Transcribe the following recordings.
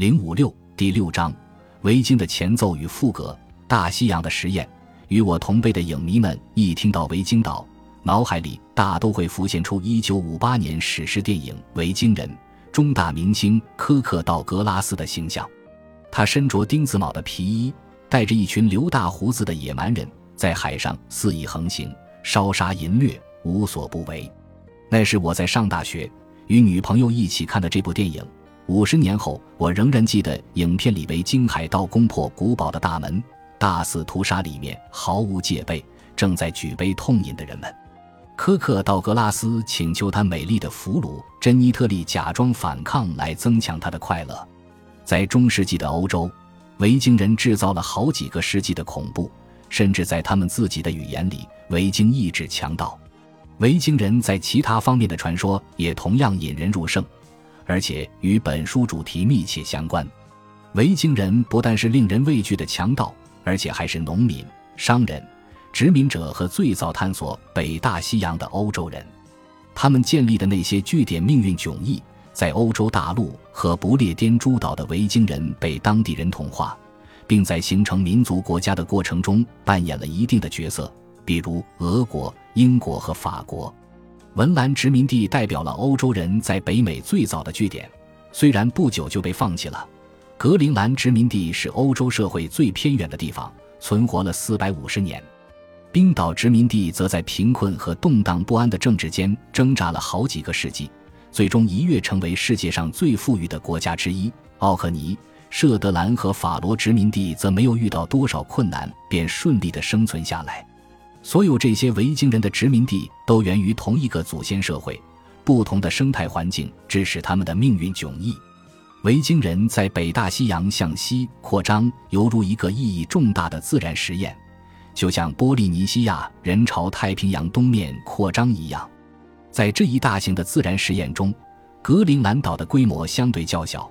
零五六第六章，维京的前奏与副歌，大西洋的实验。与我同辈的影迷们一听到维京岛，脑海里大都会浮现出一九五八年史诗电影《维京人》中大明星科克·道格拉斯的形象。他身着钉子帽的皮衣，带着一群留大胡子的野蛮人，在海上肆意横行，烧杀淫掠，无所不为。那是我在上大学，与女朋友一起看的这部电影。五十年后，我仍然记得影片里维京海盗攻破古堡的大门，大肆屠杀里面毫无戒备、正在举杯痛饮的人们。科克·道格拉斯请求他美丽的俘虏珍妮特利假装反抗，来增强他的快乐。在中世纪的欧洲，维京人制造了好几个世纪的恐怖，甚至在他们自己的语言里，维京意指强盗。维京人在其他方面的传说也同样引人入胜。而且与本书主题密切相关，维京人不但是令人畏惧的强盗，而且还是农民、商人、殖民者和最早探索北大西洋的欧洲人。他们建立的那些据点命运迥异，在欧洲大陆和不列颠诸岛的维京人被当地人同化，并在形成民族国家的过程中扮演了一定的角色，比如俄国、英国和法国。文兰殖民地代表了欧洲人在北美最早的据点，虽然不久就被放弃了。格陵兰殖民地是欧洲社会最偏远的地方，存活了四百五十年。冰岛殖民地则在贫困和动荡不安的政治间挣扎了好几个世纪，最终一跃成为世界上最富裕的国家之一。奥克尼、舍德兰和法罗殖民地则没有遇到多少困难，便顺利地生存下来。所有这些维京人的殖民地都源于同一个祖先社会，不同的生态环境致使他们的命运迥异。维京人在北大西洋向西扩张，犹如一个意义重大的自然实验，就像波利尼西亚人朝太平洋东面扩张一样。在这一大型的自然实验中，格陵兰岛的规模相对较小，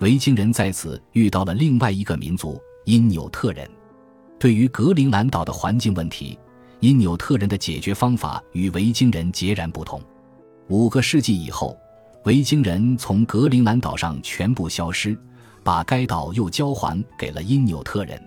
维京人在此遇到了另外一个民族——因纽特人。对于格陵兰岛的环境问题，因纽特人的解决方法与维京人截然不同。五个世纪以后，维京人从格陵兰岛上全部消失，把该岛又交还给了因纽特人。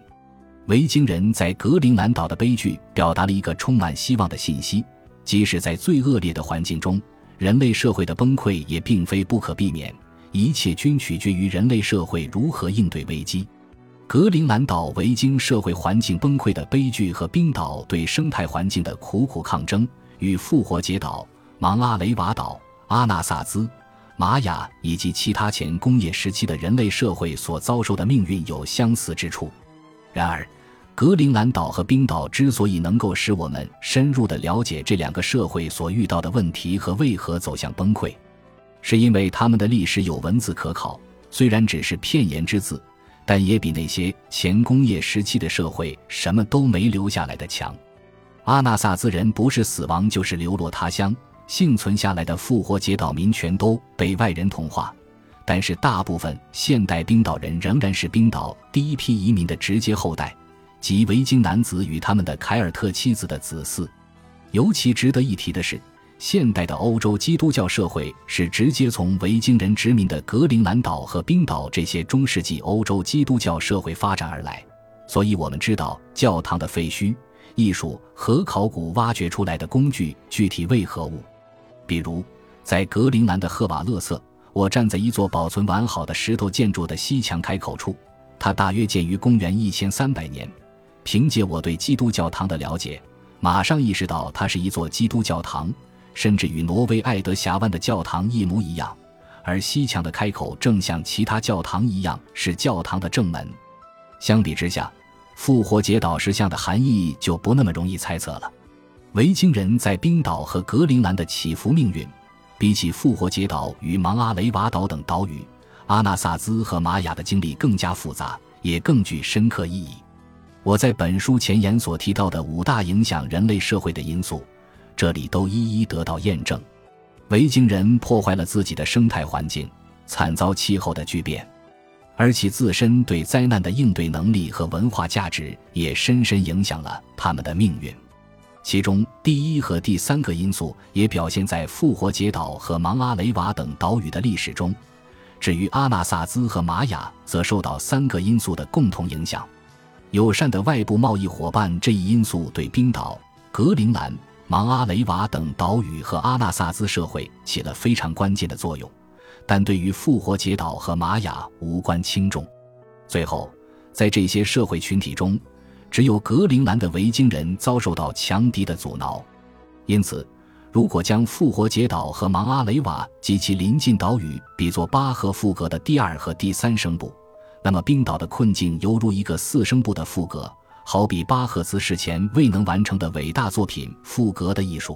维京人在格陵兰岛的悲剧表达了一个充满希望的信息：即使在最恶劣的环境中，人类社会的崩溃也并非不可避免，一切均取决于人类社会如何应对危机。格陵兰岛维京社会环境崩溃的悲剧和冰岛对生态环境的苦苦抗争，与复活节岛、芒阿雷瓦岛、阿纳萨兹、玛雅以及其他前工业时期的人类社会所遭受的命运有相似之处。然而，格陵兰岛和冰岛之所以能够使我们深入地了解这两个社会所遇到的问题和为何走向崩溃，是因为他们的历史有文字可考，虽然只是片言之字。但也比那些前工业时期的社会什么都没留下来的强。阿纳萨兹人不是死亡就是流落他乡，幸存下来的复活节岛民全都被外人同化。但是大部分现代冰岛人仍然是冰岛第一批移民的直接后代，即维京男子与他们的凯尔特妻子的子嗣。尤其值得一提的是。现代的欧洲基督教社会是直接从维京人殖民的格陵兰岛和冰岛这些中世纪欧洲基督教社会发展而来，所以我们知道教堂的废墟、艺术和考古挖掘出来的工具具体为何物。比如，在格陵兰的赫瓦勒瑟，我站在一座保存完好的石头建筑的西墙开口处，它大约建于公元一千三百年。凭借我对基督教堂的了解，马上意识到它是一座基督教堂。甚至与挪威爱德峡湾的教堂一模一样，而西墙的开口正像其他教堂一样是教堂的正门。相比之下，复活节岛石像的含义就不那么容易猜测了。维京人在冰岛和格陵兰的起伏命运，比起复活节岛与芒阿雷瓦岛等岛屿，阿纳萨兹和玛雅的经历更加复杂，也更具深刻意义。我在本书前言所提到的五大影响人类社会的因素。这里都一一得到验证。维京人破坏了自己的生态环境，惨遭气候的巨变，而其自身对灾难的应对能力和文化价值也深深影响了他们的命运。其中，第一和第三个因素也表现在复活节岛和芒阿雷瓦等岛屿的历史中。至于阿纳萨兹和玛雅，则受到三个因素的共同影响：友善的外部贸易伙伴这一因素对冰岛、格陵兰、芒阿雷瓦等岛屿和阿纳萨兹社会起了非常关键的作用，但对于复活节岛和玛雅无关轻重。最后，在这些社会群体中，只有格陵兰的维京人遭受到强敌的阻挠，因此。如果将复活节岛和芒阿雷瓦及其邻近岛屿比作巴赫赋格的第二和第三声部，那么冰岛的困境犹如一个四声部的赋格，好比巴赫兹世前未能完成的伟大作品《赋格的艺术》。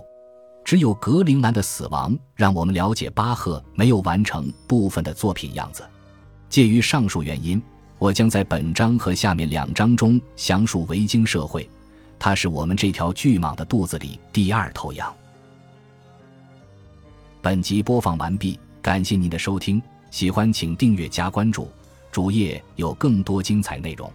只有格陵兰的死亡，让我们了解巴赫没有完成部分的作品样子。介于上述原因，我将在本章和下面两章中详述维京社会，它是我们这条巨蟒的肚子里第二头羊。本集播放完毕，感谢您的收听，喜欢请订阅加关注，主页有更多精彩内容。